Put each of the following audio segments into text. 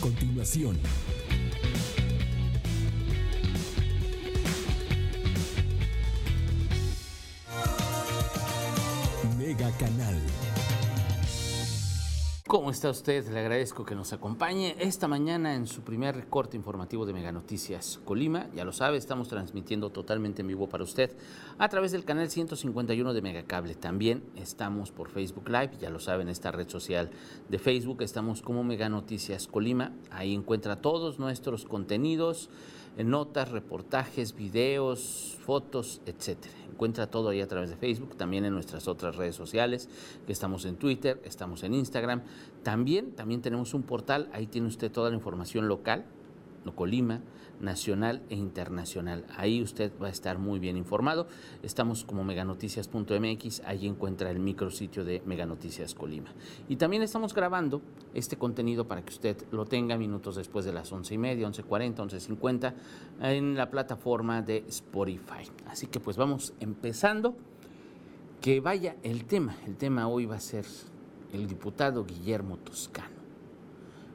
continuación. ¿Cómo está usted? Le agradezco que nos acompañe esta mañana en su primer recorte informativo de Mega Noticias Colima. Ya lo sabe, estamos transmitiendo totalmente en vivo para usted a través del canal 151 de Megacable. También estamos por Facebook Live, ya lo sabe, en esta red social de Facebook. Estamos como Mega Noticias Colima. Ahí encuentra todos nuestros contenidos, notas, reportajes, videos, fotos, etcétera. Encuentra todo ahí a través de Facebook, también en nuestras otras redes sociales, que estamos en Twitter, estamos en Instagram. También, también tenemos un portal, ahí tiene usted toda la información local, Colima, nacional e internacional. Ahí usted va a estar muy bien informado. Estamos como meganoticias.mx, ahí encuentra el micrositio de Meganoticias Colima. Y también estamos grabando este contenido para que usted lo tenga minutos después de las once y media, once cuarenta, once cincuenta, en la plataforma de Spotify. Así que pues vamos empezando. Que vaya el tema. El tema hoy va a ser el diputado Guillermo Toscano.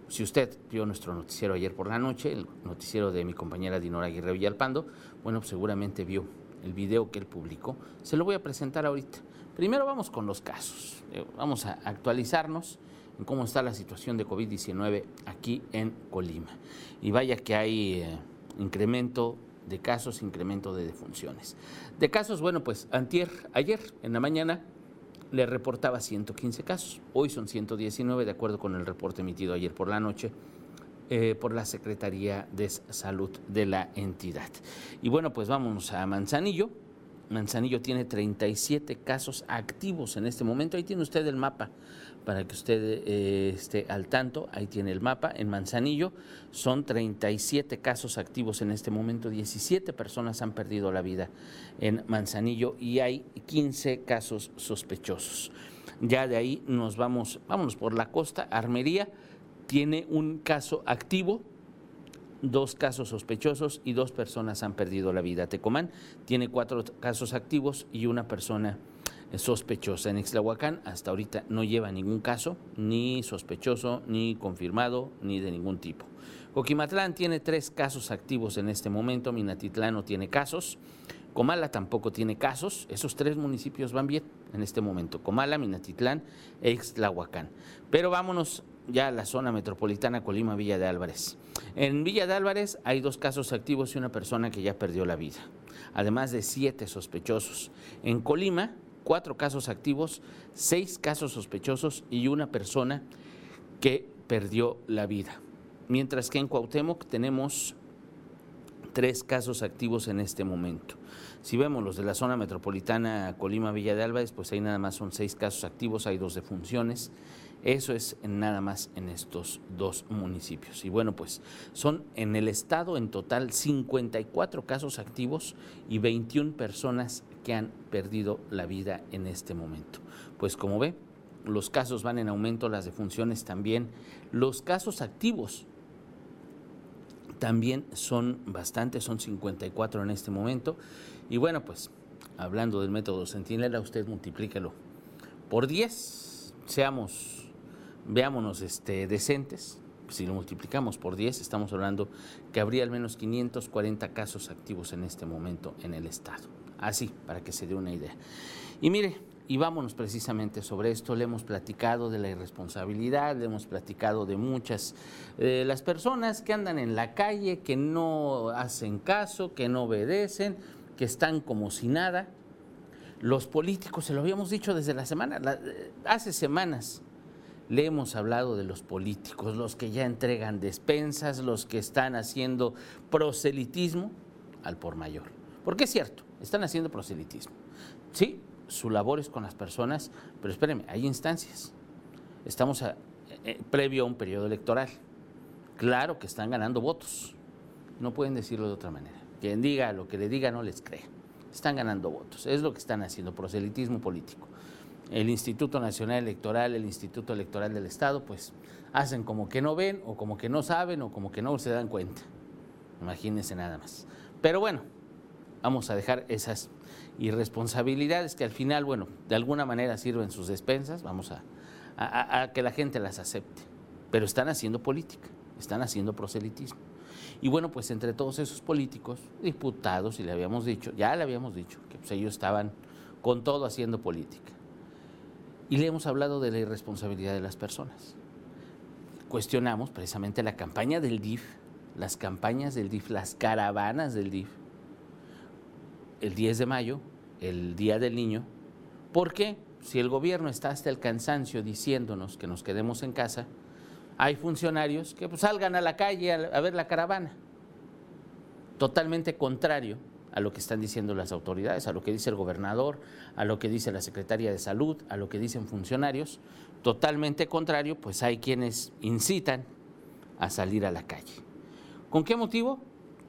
Si usted vio nuestro noticiero ayer por la noche, el noticiero de mi compañera Dinora Aguirre Villalpando, bueno, seguramente vio el video que él publicó. Se lo voy a presentar ahorita. Primero vamos con los casos. Eh, vamos a actualizarnos en cómo está la situación de COVID-19 aquí en Colima. Y vaya que hay eh, incremento de casos, incremento de defunciones. De casos, bueno, pues antier, ayer en la mañana le reportaba 115 casos. Hoy son 119, de acuerdo con el reporte emitido ayer por la noche eh, por la Secretaría de Salud de la entidad. Y bueno, pues vamos a Manzanillo. Manzanillo tiene 37 casos activos en este momento. Ahí tiene usted el mapa para que usted eh, esté al tanto. Ahí tiene el mapa. En Manzanillo son 37 casos activos en este momento. 17 personas han perdido la vida en Manzanillo y hay 15 casos sospechosos. Ya de ahí nos vamos, vámonos por la costa. Armería tiene un caso activo dos casos sospechosos y dos personas han perdido la vida. Tecomán tiene cuatro casos activos y una persona sospechosa. En Ixtlahuacán hasta ahorita no lleva ningún caso, ni sospechoso, ni confirmado, ni de ningún tipo. Coquimatlán tiene tres casos activos en este momento, Minatitlán no tiene casos, Comala tampoco tiene casos, esos tres municipios van bien en este momento, Comala, Minatitlán e Ixtlahuacán. Pero vámonos ya la zona metropolitana Colima, Villa de Álvarez. En Villa de Álvarez hay dos casos activos y una persona que ya perdió la vida, además de siete sospechosos. En Colima cuatro casos activos, seis casos sospechosos y una persona que perdió la vida. Mientras que en Cuauhtémoc tenemos tres casos activos en este momento. Si vemos los de la zona metropolitana Colima-Villa de Álvarez, pues ahí nada más son seis casos activos, hay dos defunciones. Eso es nada más en estos dos municipios. Y bueno, pues son en el estado en total 54 casos activos y 21 personas que han perdido la vida en este momento. Pues como ve, los casos van en aumento, las defunciones también. Los casos activos también son bastantes, son 54 en este momento. Y bueno, pues hablando del método Centinela, usted multiplíquelo por 10, seamos veámonos este, decentes, si lo multiplicamos por 10, estamos hablando que habría al menos 540 casos activos en este momento en el Estado. Así, para que se dé una idea. Y mire, y vámonos precisamente sobre esto, le hemos platicado de la irresponsabilidad, le hemos platicado de muchas, de las personas que andan en la calle, que no hacen caso, que no obedecen, que están como si nada. Los políticos, se lo habíamos dicho desde la semana, hace semanas, le hemos hablado de los políticos, los que ya entregan despensas, los que están haciendo proselitismo al por mayor. Porque es cierto, están haciendo proselitismo. Sí, su labor es con las personas, pero espérenme, hay instancias. Estamos eh, eh, previo a un periodo electoral. Claro que están ganando votos. No pueden decirlo de otra manera. Quien diga lo que le diga no les cree. Están ganando votos. Es lo que están haciendo, proselitismo político el Instituto Nacional Electoral, el Instituto Electoral del Estado, pues hacen como que no ven o como que no saben o como que no se dan cuenta. Imagínense nada más. Pero bueno, vamos a dejar esas irresponsabilidades que al final, bueno, de alguna manera sirven sus despensas, vamos a, que la gente las acepte. Pero están haciendo política, están haciendo proselitismo. Y bueno, pues entre todos esos políticos, diputados, y le habíamos dicho, ya le habíamos dicho, que pues ellos estaban con todo haciendo política. Y le hemos hablado de la irresponsabilidad de las personas. Cuestionamos precisamente la campaña del DIF, las campañas del DIF, las caravanas del DIF, el 10 de mayo, el Día del Niño. ¿Por qué? Si el gobierno está hasta el cansancio diciéndonos que nos quedemos en casa, hay funcionarios que pues, salgan a la calle a, ver la caravana. Totalmente contrario a lo que están diciendo las autoridades, a lo que dice el gobernador, a lo que dice la Secretaría de Salud, a lo que dicen funcionarios. Totalmente contrario, pues hay quienes incitan a salir a la calle. ¿Con qué motivo?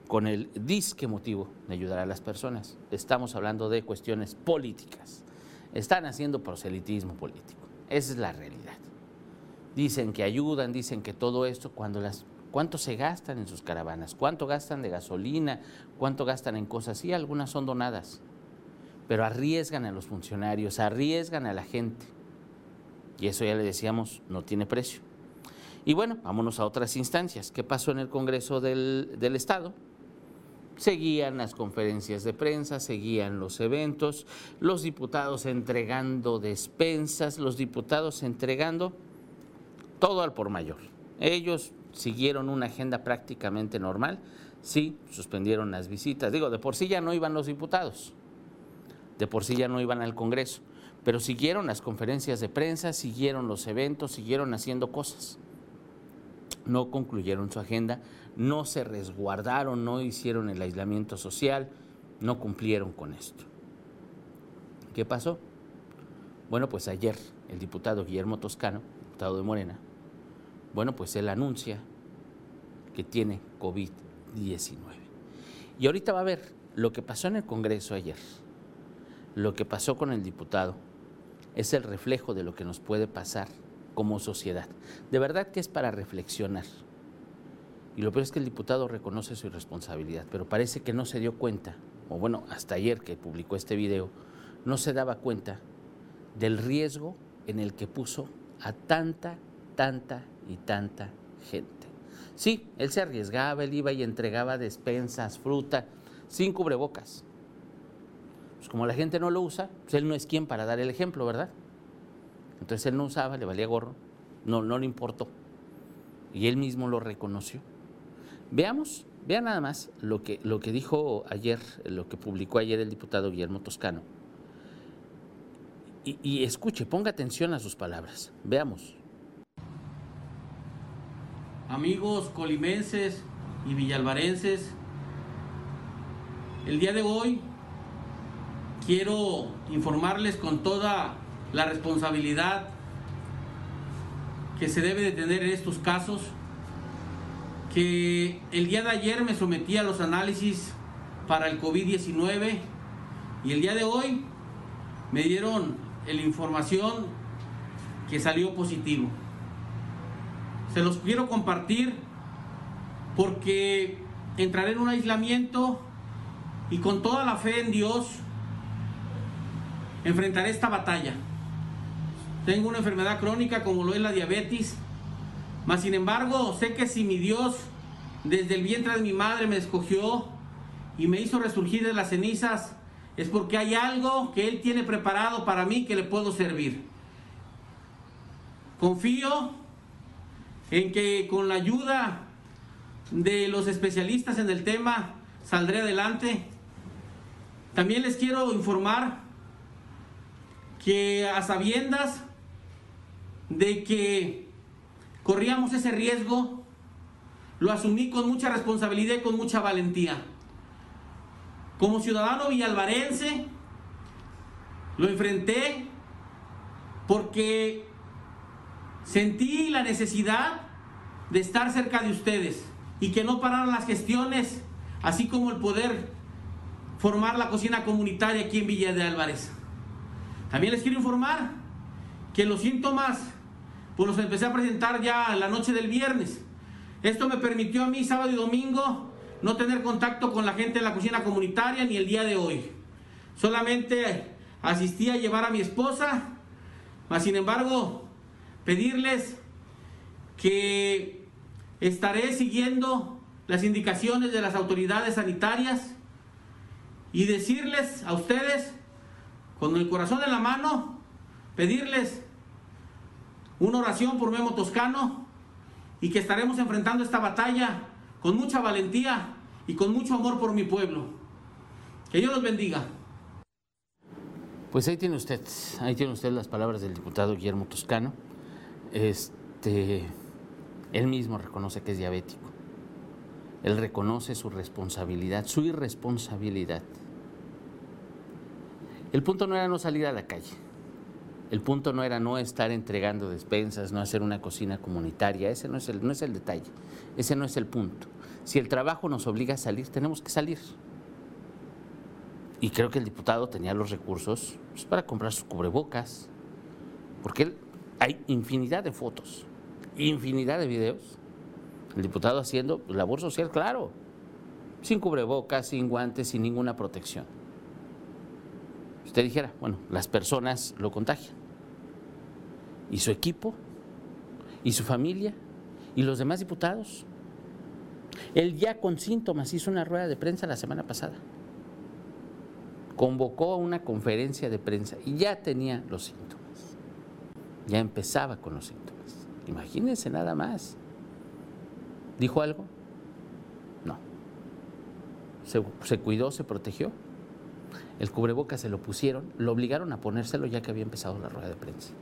Con el disque motivo de ayudar a las personas. Estamos hablando de cuestiones políticas. Están haciendo proselitismo político. Esa es la realidad. Dicen que ayudan, dicen que todo esto, cuando las, ¿cuánto se gastan en sus caravanas? ¿Cuánto gastan de gasolina? ¿Cuánto gastan en cosas? Sí, algunas son donadas, pero arriesgan a los funcionarios, arriesgan a la gente. Y eso ya le decíamos, no tiene precio. Y bueno, vámonos a otras instancias. ¿Qué pasó en el Congreso del, del Estado? Seguían las conferencias de prensa, seguían los eventos, los diputados entregando despensas, los diputados entregando todo al por mayor. Ellos siguieron una agenda prácticamente normal, sí, suspendieron las visitas. Digo, de por sí ya no iban los diputados, de por sí ya no iban al Congreso, pero siguieron las conferencias de prensa, siguieron los eventos, siguieron haciendo cosas. No concluyeron su agenda, no se resguardaron, no hicieron el aislamiento social, no cumplieron con esto. ¿Qué pasó? Bueno, pues ayer el diputado Guillermo Toscano, diputado de Morena, bueno, pues él anuncia que tiene COVID-19. Y ahorita va a ver lo que pasó en el Congreso ayer, lo que pasó con el diputado, es el reflejo de lo que nos puede pasar como sociedad. De verdad que es para reflexionar. Y lo peor es que el diputado reconoce su irresponsabilidad, pero parece que no se dio cuenta, o bueno, hasta ayer que publicó este video, no se daba cuenta del riesgo en el que puso a tanta, tanta y tanta gente. Sí, él se arriesgaba, él iba y entregaba despensas, fruta, sin cubrebocas. Pues como la gente no lo usa, pues él no es quien para dar el ejemplo, ¿verdad? Entonces él no usaba, le valía gorro, no, no le importó. Y él mismo lo reconoció. Veamos, vean nada más lo que, lo que dijo ayer, lo que publicó ayer el diputado Guillermo Toscano. Y, y escuche, ponga atención a sus palabras. Veamos amigos colimenses y villalvarenses, el día de hoy quiero informarles con toda la responsabilidad que se debe de tener en estos casos, que el día de ayer me sometí a los análisis para el COVID-19 y el día de hoy me dieron la información que salió positivo. Se los quiero compartir porque entraré en un aislamiento y con toda la fe en Dios enfrentaré esta batalla. Tengo una enfermedad crónica como lo es la diabetes, mas sin embargo sé que si mi Dios desde el vientre de mi madre me escogió y me hizo resurgir de las cenizas, es porque hay algo que Él tiene preparado para mí que le puedo servir. Confío en que con la ayuda de los especialistas en el tema saldré adelante. También les quiero informar que a sabiendas de que corríamos ese riesgo, lo asumí con mucha responsabilidad y con mucha valentía. Como ciudadano villalvarense, lo enfrenté porque Sentí la necesidad de estar cerca de ustedes y que no pararan las gestiones, así como el poder formar la cocina comunitaria aquí en Villa de Álvarez. También les quiero informar que los síntomas pues los empecé a presentar ya en la noche del viernes. Esto me permitió a mí sábado y domingo no tener contacto con la gente de la cocina comunitaria ni el día de hoy. Solamente asistí a llevar a mi esposa, mas sin embargo pedirles que estaré siguiendo las indicaciones de las autoridades sanitarias y decirles a ustedes, con el corazón en la mano, pedirles una oración por Memo Toscano y que estaremos enfrentando esta batalla con mucha valentía y con mucho amor por mi pueblo. Que Dios los bendiga. Pues ahí tiene usted, ahí tiene usted las palabras del diputado Guillermo Toscano. Este, él mismo reconoce que es diabético. Él reconoce su responsabilidad, su irresponsabilidad. El punto no era no salir a la calle. El punto no era no estar entregando despensas, no hacer una cocina comunitaria. Ese no es el, no es el detalle. Ese no es el punto. Si el trabajo nos obliga a salir, tenemos que salir. Y creo que el diputado tenía los recursos pues, para comprar sus cubrebocas, porque hay infinidad de fotos, infinidad de videos. El diputado haciendo labor social, claro, sin cubrebocas, sin guantes, sin ninguna protección. Usted dijera, bueno, las personas lo contagian. ¿Y su equipo? ¿Y su familia? ¿Y los demás diputados? Él ya con síntomas hizo una rueda de prensa la semana pasada convocó a una conferencia de prensa y ya tenía los síntomas. Ya empezaba con los síntomas. Imagínense nada más. ¿Dijo algo? No. Se, cuidó, se protegió. El cubreboca se lo pusieron, lo obligaron a ponérselo ya que había empezado la rueda de prensa.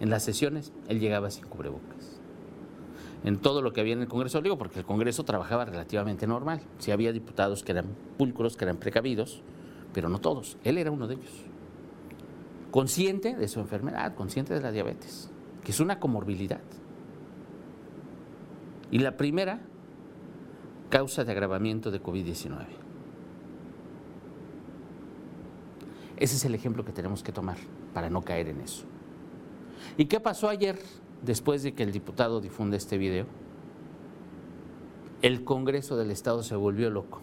En las sesiones él llegaba sin cubrebocas. En todo lo que había en el Congreso, digo porque el Congreso trabajaba relativamente normal. Si había diputados que eran pulcros, que eran precavidos, pero no todos. Él era uno de ellos. Consciente de su enfermedad, consciente de la diabetes, que es una comorbilidad. Y la primera causa de agravamiento de COVID-19. Ese es el ejemplo que tenemos que tomar para no caer en eso. ¿Y qué pasó ayer después de que el diputado difunde este video? El Congreso del Estado se volvió loco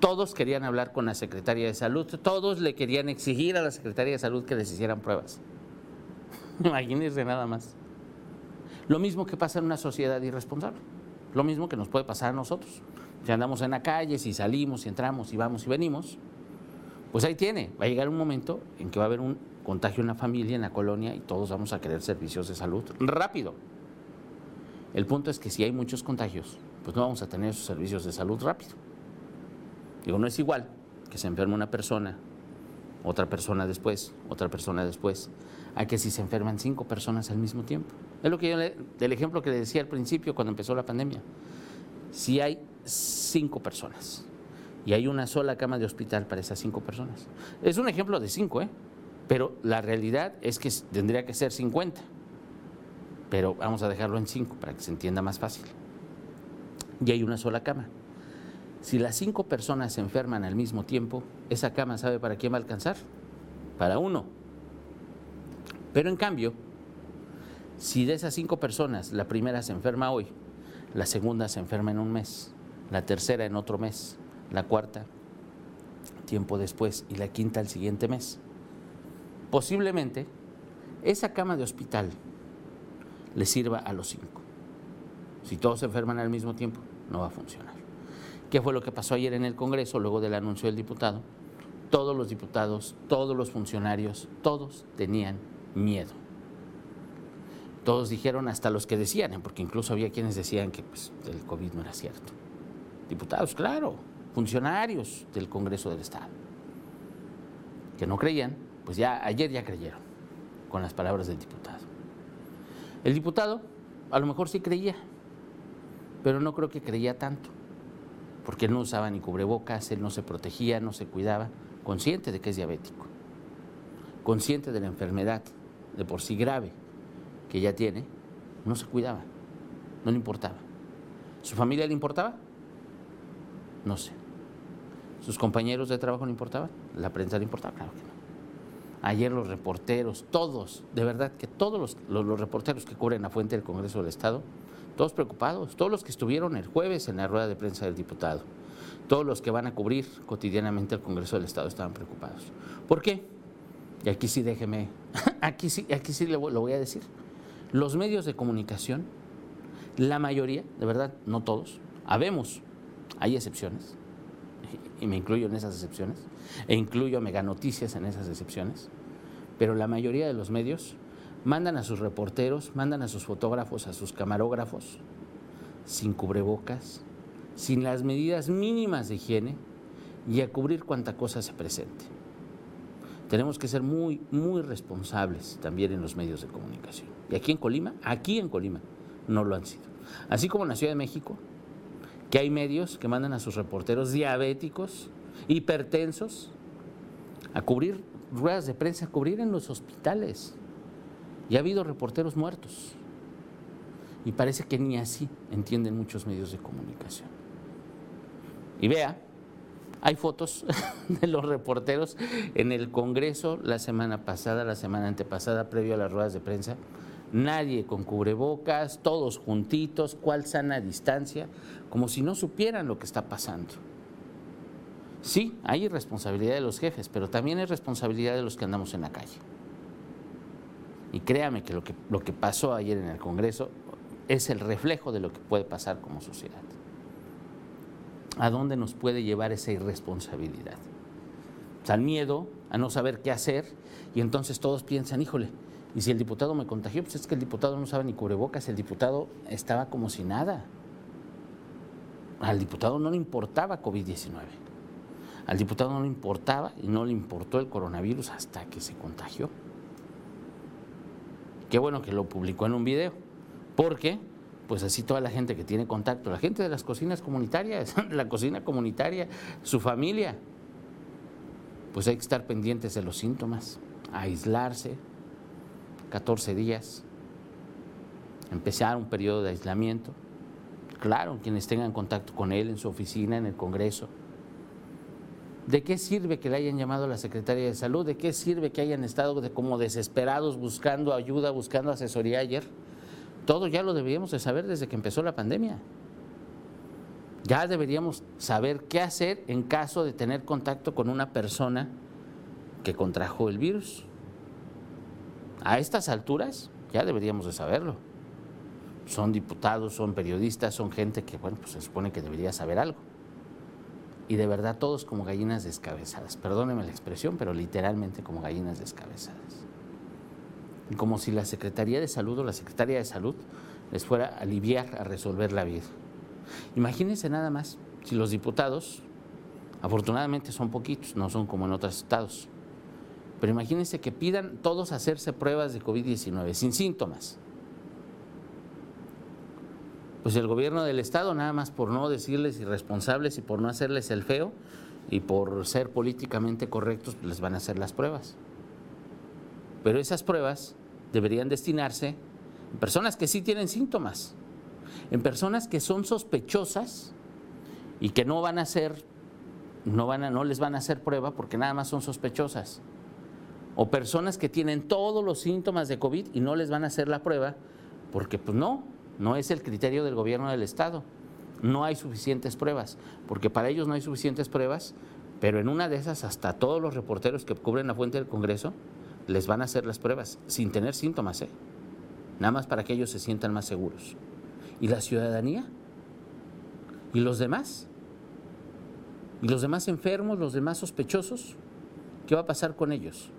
todos querían hablar con la Secretaría de Salud, todos le querían exigir a la Secretaría de Salud que les hicieran pruebas. Imagínense nada más. Lo mismo que pasa en una sociedad irresponsable, lo mismo que nos puede pasar a nosotros. Si andamos en la calle, si salimos, si entramos, si vamos y venimos, pues ahí tiene, va a llegar un momento en que va a haber un contagio en la familia, en la colonia, y todos vamos a querer servicios de salud rápido. El punto es que si hay muchos contagios, pues no vamos a tener esos servicios de salud rápido. Digo, no es igual que se enferme una persona, otra persona después, otra persona después, a que si se enferman cinco personas al mismo tiempo. Es lo que yo le, del ejemplo que le decía al principio cuando empezó la pandemia. Si hay cinco personas y hay una sola cama de hospital para esas cinco personas. Es un ejemplo de cinco, ¿eh? Pero la realidad es que tendría que ser 50. Pero vamos a dejarlo en cinco para que se entienda más fácil. Y hay una sola cama. Si las cinco personas se enferman al mismo tiempo, esa cama sabe para quién va a alcanzar. Para uno. Pero en cambio, si de esas cinco personas la primera se enferma hoy, la segunda se enferma en un mes, la tercera en otro mes, la cuarta tiempo después y la quinta el siguiente mes, posiblemente esa cama de hospital le sirva a los cinco. Si todos se enferman al mismo tiempo, no va a funcionar. ¿Qué fue lo que pasó ayer en el Congreso luego del anuncio del diputado? Todos los diputados, todos los funcionarios, todos tenían miedo. Todos dijeron, hasta los que decían, porque incluso había quienes decían que pues, el COVID no era cierto. Diputados, claro, funcionarios del Congreso del Estado, que no creían, pues ya ayer ya creyeron con las palabras del diputado. El diputado a lo mejor sí creía, pero no creo que creía tanto porque él no usaba ni cubrebocas, él no se protegía, no se cuidaba, consciente de que es diabético, consciente de la enfermedad de por sí grave que ya tiene, no se cuidaba, no le importaba. ¿Su familia le importaba? No sé. ¿Sus compañeros de trabajo le importaban? ¿La prensa le importaba? Claro que no. Ayer los reporteros, todos, de verdad que todos los, reporteros que cubren la fuente del Congreso del Estado, todos preocupados, todos los que estuvieron el jueves en la rueda de prensa del diputado, todos los que van a cubrir cotidianamente el Congreso del Estado estaban preocupados. ¿Por qué? Y aquí sí déjeme, aquí sí, aquí sí lo voy a decir. Los medios de comunicación La mayoría, de verdad, no todos, habemos, hay excepciones, y me incluyo en esas excepciones, e incluyo a Mega Noticias en esas excepciones, pero la mayoría de los medios mandan a sus reporteros, mandan a sus fotógrafos, a sus camarógrafos, sin cubrebocas, sin las medidas mínimas de higiene y a cubrir cuanta cosa se presente. Tenemos que ser muy, muy responsables también en los medios de comunicación. Y aquí en Colima, aquí en Colima, no lo han sido. Así como en la Ciudad de México, que hay medios que mandan a sus reporteros diabéticos, hipertensos, a cubrir ruedas de prensa, a cubrir en los hospitales. Y ha habido reporteros muertos. Y parece que ni así entienden muchos medios de comunicación. Y vea, hay fotos de los reporteros en el Congreso la semana pasada, la semana antepasada, previo a las ruedas de prensa. Nadie con cubrebocas, todos juntitos, cuál sana distancia, como si no supieran lo que está pasando. Sí, hay responsabilidad de los jefes, pero también hay responsabilidad de los que andamos en la calle. Y créame que lo que, lo que pasó ayer en el Congreso es el reflejo de lo que puede pasar como sociedad. ¿A dónde nos puede llevar esa irresponsabilidad? al miedo, a no saber qué hacer, y entonces todos piensan, híjole, y si el diputado me contagió, pues es que el diputado no sabe ni cubrebocas, el diputado estaba como si nada. Al diputado no le importaba COVID-19. Al diputado no le importaba y no le importó el coronavirus hasta que se contagió. Qué bueno que lo publicó en un video, porque pues así toda la gente que tiene contacto, la gente de las cocinas comunitarias, la cocina comunitaria, su familia, pues hay que estar pendientes de los síntomas, aislarse 14 días, empezar un periodo de aislamiento. Claro, quienes tengan contacto con él en su oficina, en el Congreso, ¿De qué sirve que le hayan llamado a la Secretaría de Salud? ¿De qué sirve que hayan estado como desesperados buscando ayuda, buscando asesoría ayer? Todo ya lo deberíamos de saber desde que empezó la pandemia. Ya deberíamos saber qué hacer en caso de tener contacto con una persona que contrajo el virus. A estas alturas ya deberíamos de saberlo. Son diputados, son periodistas, son gente que, bueno, pues se supone que debería saber algo y de verdad todos como gallinas descabezadas. Perdóneme la expresión, pero literalmente como gallinas descabezadas. Como si la Secretaría de Salud o la Secretaría de Salud les fuera a aliviar a resolver la vida. Imagínense nada más si los diputados, afortunadamente son poquitos, no son como en otros estados, pero imagínense que pidan todos hacerse pruebas de COVID-19 sin síntomas pues el gobierno del Estado, nada más por no decirles irresponsables y por no hacerles el feo y por ser políticamente correctos, pues, les van a hacer las pruebas. Pero esas pruebas deberían destinarse en personas que sí tienen síntomas, en personas que son sospechosas y que no van a hacer, no, van a, no les van a hacer prueba porque nada más son sospechosas. O personas que tienen todos los síntomas de COVID y no les van a hacer la prueba porque pues no, no es el criterio del gobierno del Estado. No hay suficientes pruebas, porque para ellos no hay suficientes pruebas, pero en una de esas hasta todos los reporteros que cubren la fuente del Congreso les van a hacer las pruebas sin tener síntomas, ¿eh? nada más para que ellos se sientan más seguros. ¿Y la ciudadanía? ¿Y los demás? ¿Y los demás enfermos, los demás sospechosos? ¿Qué va a pasar con ellos?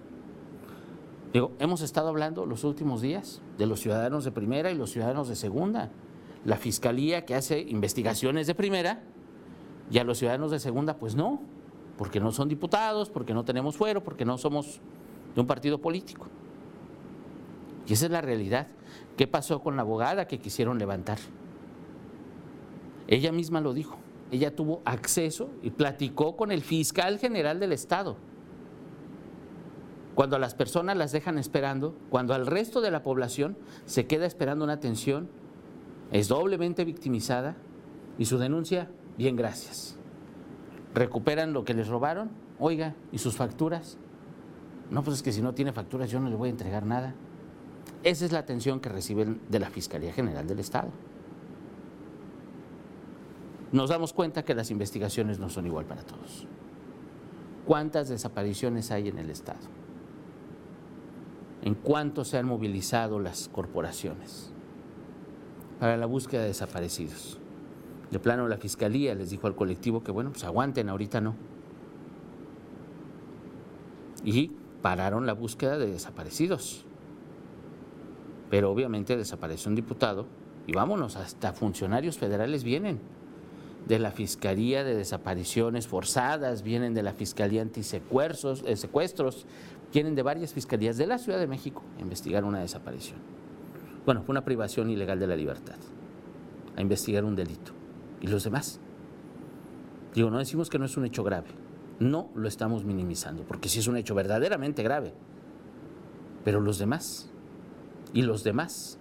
Digo, hemos estado hablando los últimos días de los ciudadanos de primera y los ciudadanos de segunda. La fiscalía que hace investigaciones de primera y a los ciudadanos de segunda, pues no, porque no son diputados, porque no tenemos fuero, porque no somos de un partido político. Y esa es la realidad. ¿Qué pasó con la abogada que quisieron levantar? Ella misma lo dijo. Ella tuvo acceso y platicó con el fiscal general del Estado cuando a las personas las dejan esperando, cuando al resto de la población se queda esperando una atención, es doblemente victimizada y su denuncia, bien gracias. Recuperan lo que les robaron, oiga, y sus facturas. No, pues es que si no tiene facturas yo no le voy a entregar nada. Esa es la atención que reciben de la Fiscalía General del Estado. Nos damos cuenta que las investigaciones no son igual para todos. ¿Cuántas desapariciones hay en el Estado? En cuánto se han movilizado las corporaciones. para la búsqueda de desaparecidos. De plano, la fiscalía les dijo al colectivo que, bueno, pues aguanten, ahorita no. Y pararon la búsqueda de desaparecidos. Pero obviamente desapareció un diputado y vámonos, hasta funcionarios federales vienen de la Fiscalía de Desapariciones Forzadas, vienen de la Fiscalía Antisecuestros, eh, secuestros, vienen de varias fiscalías de la Ciudad de México a investigar una desaparición. Bueno, una privación ilegal de la libertad, a investigar un delito. ¿Y los demás? Digo, no decimos que no es un hecho grave, no lo estamos minimizando, porque sí es un hecho verdaderamente grave. Pero los demás, y los demás,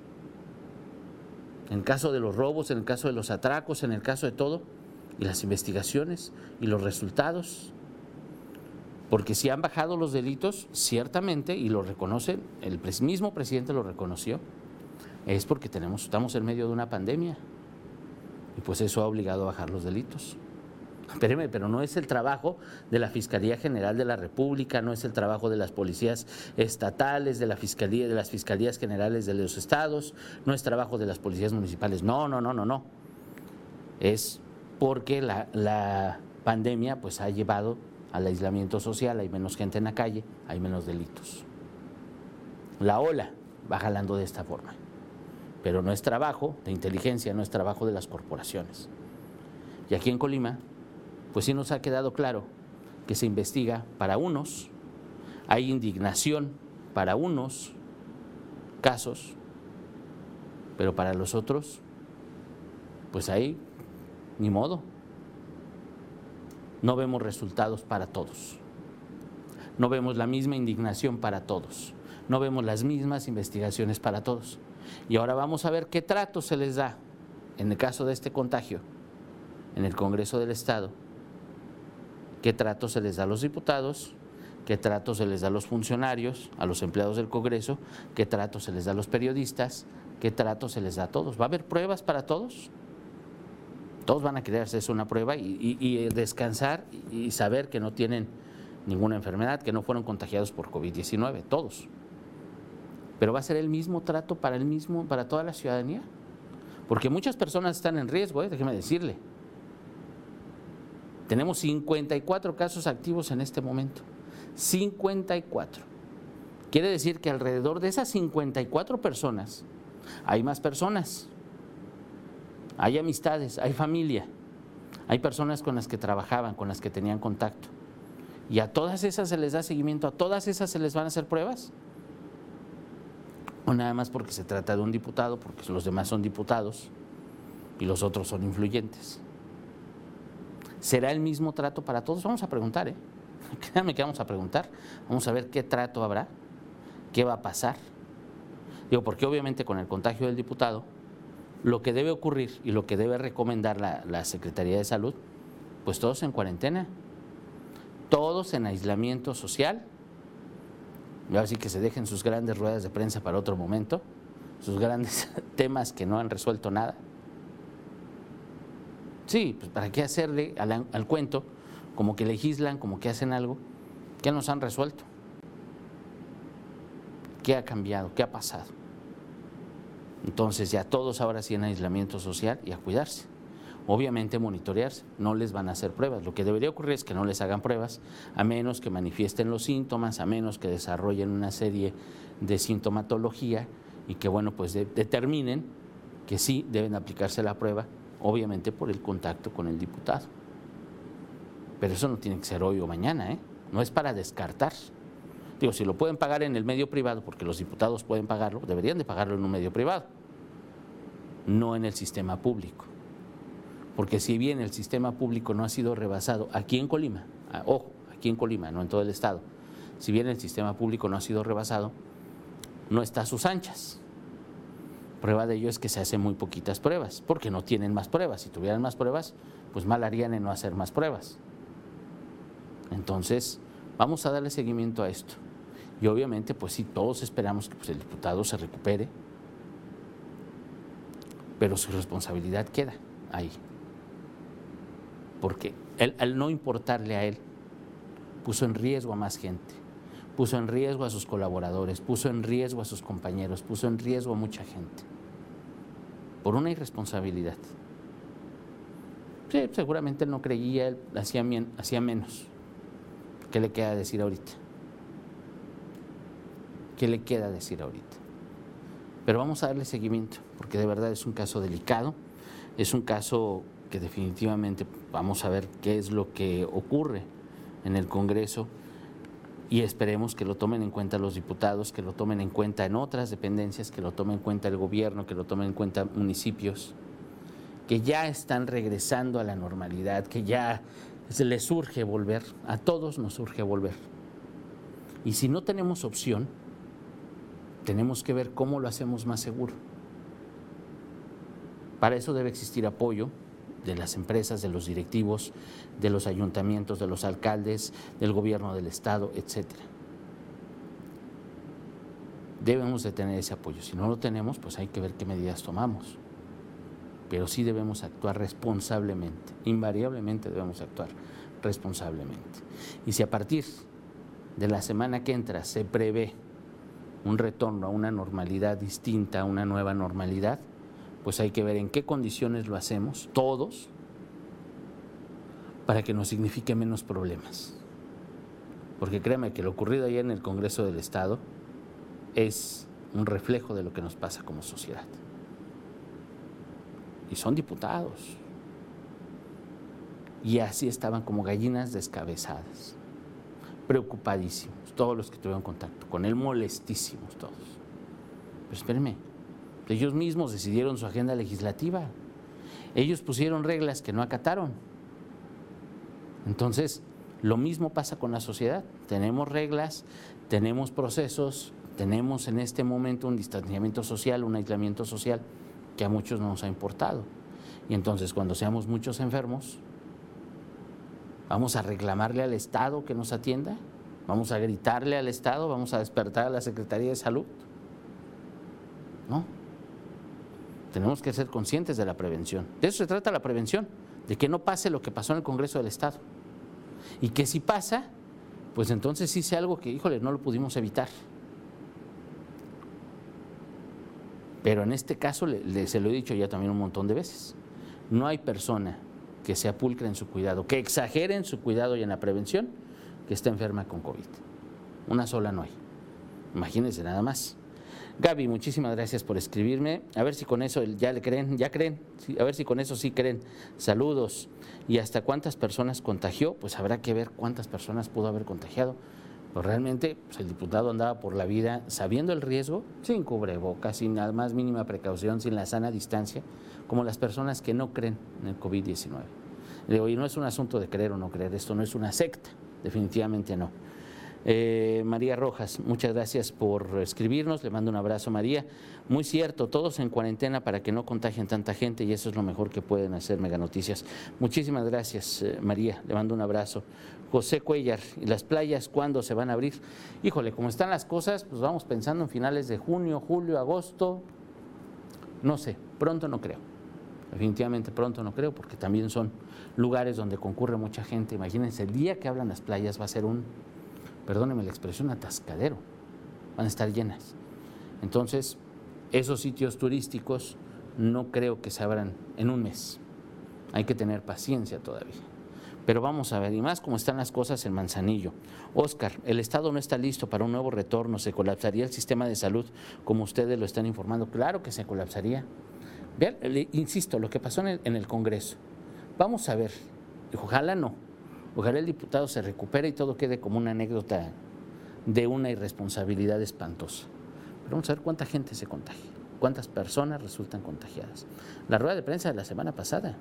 en caso de los robos, en el caso de los atracos, en el caso de todo, y las investigaciones y los resultados. Porque si han bajado los delitos, ciertamente, y lo reconocen, el mismo presidente lo reconoció, es porque tenemos, estamos en medio de una pandemia. Y pues eso ha obligado a bajar los delitos. Espéreme, pero no es el trabajo de la Fiscalía General de la República, no es el trabajo de las policías estatales, de la Fiscalía, de las Fiscalías Generales de los estados, no es trabajo de las policías municipales. No, no, no, no, no. Es porque la, la pandemia pues ha llevado al aislamiento social, hay menos gente en la calle, hay menos delitos. La ola va jalando de esta forma. Pero no es trabajo de inteligencia, no es trabajo de las corporaciones. Y aquí en Colima pues sí nos ha quedado claro que se investiga para unos, hay indignación para unos casos, pero para los otros, pues ahí ni modo. No vemos resultados para todos. No vemos la misma indignación para todos. No vemos las mismas investigaciones para todos. Y ahora vamos a ver qué trato se les da en el caso de este contagio en el Congreso del Estado qué trato se les da a los diputados, qué trato se les da a los funcionarios, a los empleados del Congreso, qué trato se les da a los periodistas, qué trato se les da a todos. ¿Va a haber pruebas para todos? Todos van a querer hacerse una prueba y, descansar y saber que no tienen ninguna enfermedad, que no fueron contagiados por COVID-19, todos. Pero va a ser el mismo trato para el mismo, para toda la ciudadanía. Porque muchas personas están en riesgo, ¿eh? déjeme decirle. Tenemos 54 casos activos en este momento. 54. Quiere decir que alrededor de esas 54 personas hay más personas. Hay amistades, hay familia, hay personas con las que trabajaban, con las que tenían contacto. ¿Y a todas esas se les da seguimiento? ¿A todas esas se les van a hacer pruebas? O nada más porque se trata de un diputado, porque los demás son diputados y los otros son influyentes. ¿Será el mismo trato para todos? Vamos a preguntar, ¿eh? Créanme que vamos a preguntar. Vamos a ver qué trato habrá, qué va a pasar. Digo, porque obviamente con el contagio del diputado, lo que debe ocurrir y lo que debe recomendar la, Secretaría de Salud, pues todos en cuarentena, todos en aislamiento social, y ahora sí que se dejen sus grandes ruedas de prensa para otro momento, sus grandes temas que no han resuelto nada. Sí, pues ¿para qué hacerle al, cuento como que legislan, como que hacen algo que nos han resuelto? ¿Qué ha cambiado? ¿Qué ha pasado? Entonces ya todos ahora sí en aislamiento social y a cuidarse. Obviamente monitorearse, no les van a hacer pruebas. Lo que debería ocurrir es que no les hagan pruebas, a menos que manifiesten los síntomas, a menos que desarrollen una serie de sintomatología y que, bueno, pues determinen que sí deben aplicarse la prueba obviamente por el contacto con el diputado. Pero eso no tiene que ser hoy o mañana, ¿eh? no es para descartar. Digo, si lo pueden pagar en el medio privado, porque los diputados pueden pagarlo, deberían de pagarlo en un medio privado, no en el sistema público. Porque si bien el sistema público no ha sido rebasado aquí en Colima, ojo, aquí en Colima, no en todo el estado, si bien el sistema público no ha sido rebasado, no está a sus anchas. Prueba de ello es que se hacen muy poquitas pruebas, porque no tienen más pruebas. Si tuvieran más pruebas, pues mal harían en no hacer más pruebas. Entonces, vamos a darle seguimiento a esto. Y obviamente, pues sí, todos esperamos que pues, el diputado se recupere, pero su responsabilidad queda ahí. Porque él, al no importarle a él, puso en riesgo a más gente, puso en riesgo a sus colaboradores, puso en riesgo a sus compañeros, puso en riesgo a mucha gente. por una irresponsabilidad. Sí, seguramente él no creía, él hacía, hacía menos. ¿Qué le queda decir ahorita? ¿Qué le queda decir ahorita? Pero vamos a darle seguimiento, porque de verdad es un caso delicado, es un caso que definitivamente vamos a ver qué es lo que ocurre en el Congreso y esperemos que lo tomen en cuenta los diputados, que lo tomen en cuenta en otras dependencias, que lo tomen en cuenta el gobierno, que lo tomen en cuenta municipios, que ya están regresando a la normalidad, que ya se les surge volver, a todos nos surge volver. Y si no tenemos opción, tenemos que ver cómo lo hacemos más seguro. Para eso debe existir apoyo de las empresas, de los directivos, de los ayuntamientos, de los alcaldes, del gobierno del Estado, etc. Debemos de tener ese apoyo. Si no lo tenemos, pues hay que ver qué medidas tomamos. Pero sí debemos actuar responsablemente, invariablemente debemos actuar responsablemente. Y si a partir de la semana que entra se prevé un retorno a una normalidad distinta, a una nueva normalidad, pues hay que ver en qué condiciones lo hacemos, todos, para que nos signifique menos problemas. Porque créame que lo ocurrido ayer en el Congreso del Estado es un reflejo de lo que nos pasa como sociedad. Y son diputados. Y así estaban como gallinas descabezadas, preocupadísimos, todos los que tuvieron contacto, con él molestísimos todos. Pero espérenme, ellos mismos decidieron su agenda legislativa. Ellos pusieron reglas que no acataron. Entonces, lo mismo pasa con la sociedad. Tenemos reglas, tenemos procesos, tenemos en este momento un distanciamiento social, un aislamiento social que a muchos no nos ha importado. Y entonces, cuando seamos muchos enfermos, vamos a reclamarle al Estado que nos atienda, vamos a gritarle al Estado, vamos a despertar a la Secretaría de Salud. ¿No? tenemos que ser conscientes de la prevención. De eso se trata la prevención, de que no pase lo que pasó en el Congreso del Estado. Y que si pasa, pues entonces sí sea algo que, híjole, no lo pudimos evitar. Pero en este caso, se lo he dicho ya también un montón de veces, no hay persona que se apulcre en su cuidado, que exagere en su cuidado y en la prevención, que esté enferma con COVID. Una sola no hay. Imagínense nada más. Gaby, muchísimas gracias por escribirme. A ver si con eso ya le creen, ya creen, a ver si con eso sí creen. Saludos. ¿Y hasta cuántas personas contagió? Pues habrá que ver cuántas personas pudo haber contagiado. Pues realmente pues el diputado andaba por la vida sabiendo el riesgo, sin cubrebocas, sin la más mínima precaución, sin la sana distancia, como las personas que no creen en el COVID-19. Le no es un asunto de creer o no creer, esto no es una secta, definitivamente no. Eh, María Rojas, muchas gracias por escribirnos, le mando un abrazo María. Muy cierto, todos en cuarentena para que no contagien tanta gente y eso es lo mejor que pueden hacer Mega Noticias. Muchísimas gracias eh, María, le mando un abrazo. José Cuellar, ¿y las playas cuándo se van a abrir? Híjole, como están las cosas, pues vamos pensando en finales de junio, julio, agosto, no sé, pronto no creo. Definitivamente pronto no creo, porque también son lugares donde concurre mucha gente. Imagínense, el día que hablan las playas va a ser un perdóneme la expresión, atascadero. Van a estar llenas. Entonces, esos sitios turísticos no creo que se abran en un mes. Hay que tener paciencia todavía. Pero vamos a ver, y más cómo están las cosas en Manzanillo. Oscar, el Estado no está listo para un nuevo retorno, se colapsaría el sistema de salud como ustedes lo están informando. Claro que se colapsaría. Vean, insisto, lo que pasó en el, en el Congreso. Vamos a ver, ojalá no, Ojalá el diputado se recupere y todo quede como una anécdota de una irresponsabilidad espantosa. Pero vamos a ver cuánta gente se contagia, cuántas personas resultan contagiadas. La rueda de prensa de la semana pasada,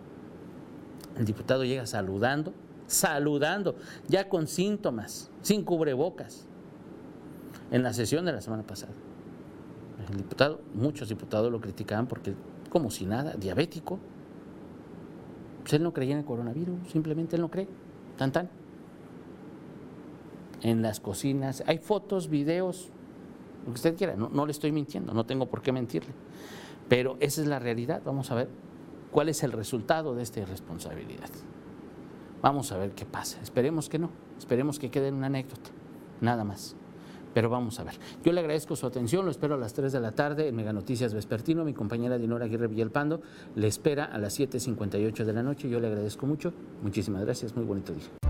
el diputado llega saludando, saludando, ya con síntomas, sin cubrebocas, en la sesión de la semana pasada. El diputado, muchos diputados lo criticaban porque, como si nada, diabético. Pues él no creía en el coronavirus, simplemente él no cree tan tan. En las cocinas, hay fotos, videos, lo que usted quiera, no, no le estoy mintiendo, no tengo por qué mentirle. Pero esa es la realidad, vamos a ver cuál es el resultado de esta irresponsabilidad. Vamos a ver qué pasa. Esperemos que no, esperemos que quede en una anécdota, nada más. Pero vamos a ver. Yo le agradezco su atención, lo espero a las 3 de la tarde en Mega Noticias Vespertino. Mi compañera Dinora Aguirre Villalpando le espera a las 7.58 de la noche. Yo le agradezco mucho. Muchísimas gracias. Muy bonito día.